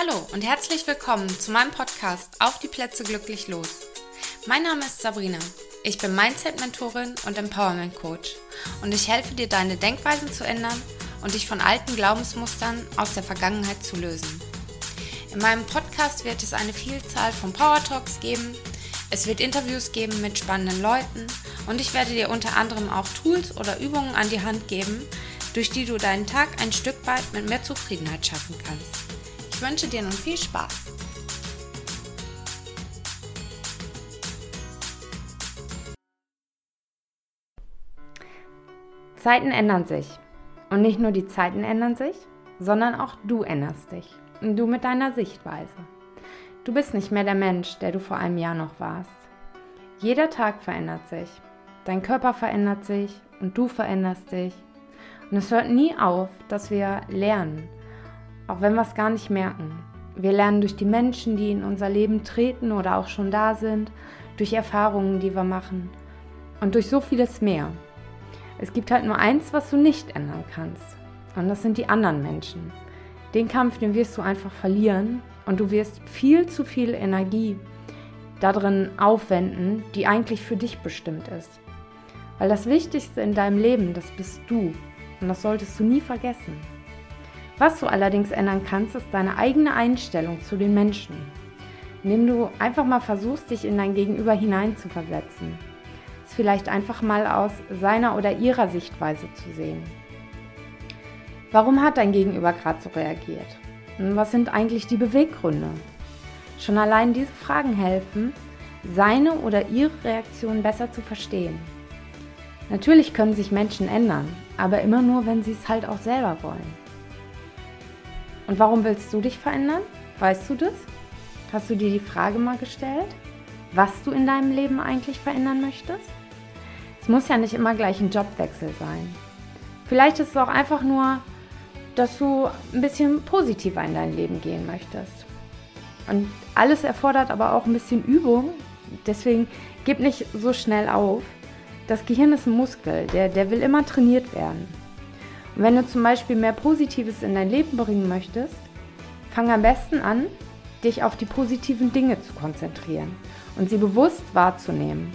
Hallo und herzlich willkommen zu meinem Podcast Auf die Plätze glücklich los. Mein Name ist Sabrina. Ich bin Mindset-Mentorin und Empowerment-Coach und ich helfe dir, deine Denkweisen zu ändern und dich von alten Glaubensmustern aus der Vergangenheit zu lösen. In meinem Podcast wird es eine Vielzahl von Power Talks geben, es wird Interviews geben mit spannenden Leuten und ich werde dir unter anderem auch Tools oder Übungen an die Hand geben, durch die du deinen Tag ein Stück weit mit mehr Zufriedenheit schaffen kannst. Ich wünsche dir nun viel Spaß. Zeiten ändern sich. Und nicht nur die Zeiten ändern sich, sondern auch du änderst dich. Und du mit deiner Sichtweise. Du bist nicht mehr der Mensch, der du vor einem Jahr noch warst. Jeder Tag verändert sich. Dein Körper verändert sich und du veränderst dich. Und es hört nie auf, dass wir lernen auch wenn wir es gar nicht merken. Wir lernen durch die Menschen, die in unser Leben treten oder auch schon da sind, durch Erfahrungen, die wir machen und durch so vieles mehr. Es gibt halt nur eins, was du nicht ändern kannst. Und das sind die anderen Menschen. Den Kampf, den wirst du einfach verlieren und du wirst viel zu viel Energie darin aufwenden, die eigentlich für dich bestimmt ist. Weil das Wichtigste in deinem Leben, das bist du. Und das solltest du nie vergessen. Was du allerdings ändern kannst, ist deine eigene Einstellung zu den Menschen, indem du einfach mal versuchst, dich in dein Gegenüber hineinzuversetzen. Es vielleicht einfach mal aus seiner oder ihrer Sichtweise zu sehen. Warum hat dein Gegenüber gerade so reagiert? Und was sind eigentlich die Beweggründe? Schon allein diese Fragen helfen, seine oder ihre Reaktion besser zu verstehen. Natürlich können sich Menschen ändern, aber immer nur, wenn sie es halt auch selber wollen. Und warum willst du dich verändern? Weißt du das? Hast du dir die Frage mal gestellt, was du in deinem Leben eigentlich verändern möchtest? Es muss ja nicht immer gleich ein Jobwechsel sein. Vielleicht ist es auch einfach nur, dass du ein bisschen positiver in dein Leben gehen möchtest. Und alles erfordert aber auch ein bisschen Übung. Deswegen gib nicht so schnell auf. Das Gehirn ist ein Muskel, der, der will immer trainiert werden. Wenn du zum Beispiel mehr Positives in dein Leben bringen möchtest, fang am besten an, dich auf die positiven Dinge zu konzentrieren und sie bewusst wahrzunehmen.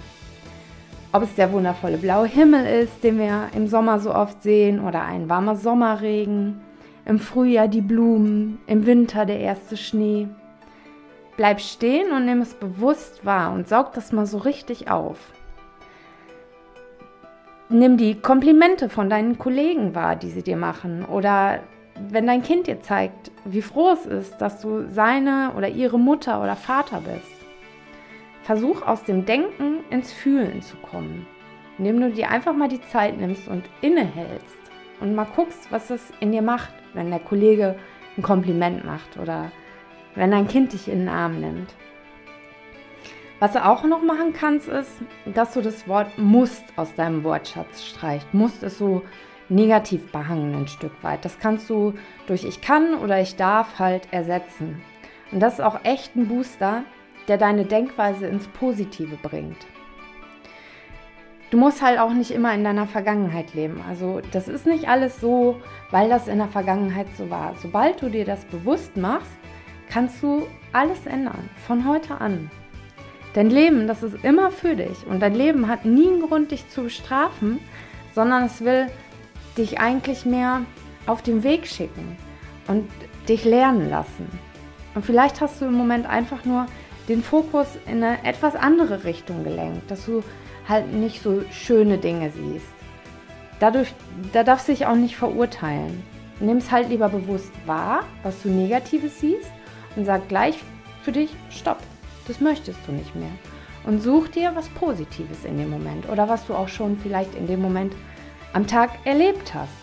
Ob es der wundervolle blaue Himmel ist, den wir im Sommer so oft sehen, oder ein warmer Sommerregen, im Frühjahr die Blumen, im Winter der erste Schnee. Bleib stehen und nimm es bewusst wahr und saug das mal so richtig auf. Nimm die Komplimente von deinen Kollegen wahr, die sie dir machen. Oder wenn dein Kind dir zeigt, wie froh es ist, dass du seine oder ihre Mutter oder Vater bist. Versuch aus dem Denken ins Fühlen zu kommen, indem du dir einfach mal die Zeit nimmst und innehältst und mal guckst, was es in dir macht, wenn der Kollege ein Kompliment macht oder wenn dein Kind dich in den Arm nimmt. Was du auch noch machen kannst, ist, dass du das Wort musst aus deinem Wortschatz streichst. Musst ist so negativ behangen ein Stück weit. Das kannst du durch ich kann oder ich darf halt ersetzen. Und das ist auch echt ein Booster, der deine Denkweise ins Positive bringt. Du musst halt auch nicht immer in deiner Vergangenheit leben. Also das ist nicht alles so, weil das in der Vergangenheit so war. Sobald du dir das bewusst machst, kannst du alles ändern, von heute an. Dein Leben, das ist immer für dich. Und dein Leben hat nie einen Grund, dich zu bestrafen, sondern es will dich eigentlich mehr auf den Weg schicken und dich lernen lassen. Und vielleicht hast du im Moment einfach nur den Fokus in eine etwas andere Richtung gelenkt, dass du halt nicht so schöne Dinge siehst. Dadurch, da darfst du dich auch nicht verurteilen. Nimm es halt lieber bewusst wahr, was du Negatives siehst und sag gleich für dich, stopp. Das möchtest du nicht mehr. Und such dir was Positives in dem Moment oder was du auch schon vielleicht in dem Moment am Tag erlebt hast.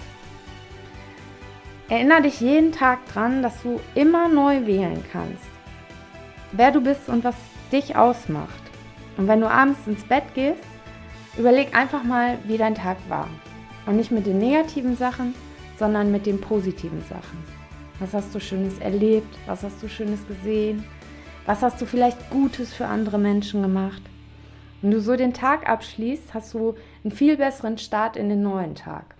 Erinnere dich jeden Tag dran, dass du immer neu wählen kannst. Wer du bist und was dich ausmacht. Und wenn du abends ins Bett gehst, überleg einfach mal, wie dein Tag war. Und nicht mit den negativen Sachen, sondern mit den positiven Sachen. Was hast du Schönes erlebt? Was hast du Schönes gesehen? Was hast du vielleicht Gutes für andere Menschen gemacht? Wenn du so den Tag abschließt, hast du einen viel besseren Start in den neuen Tag.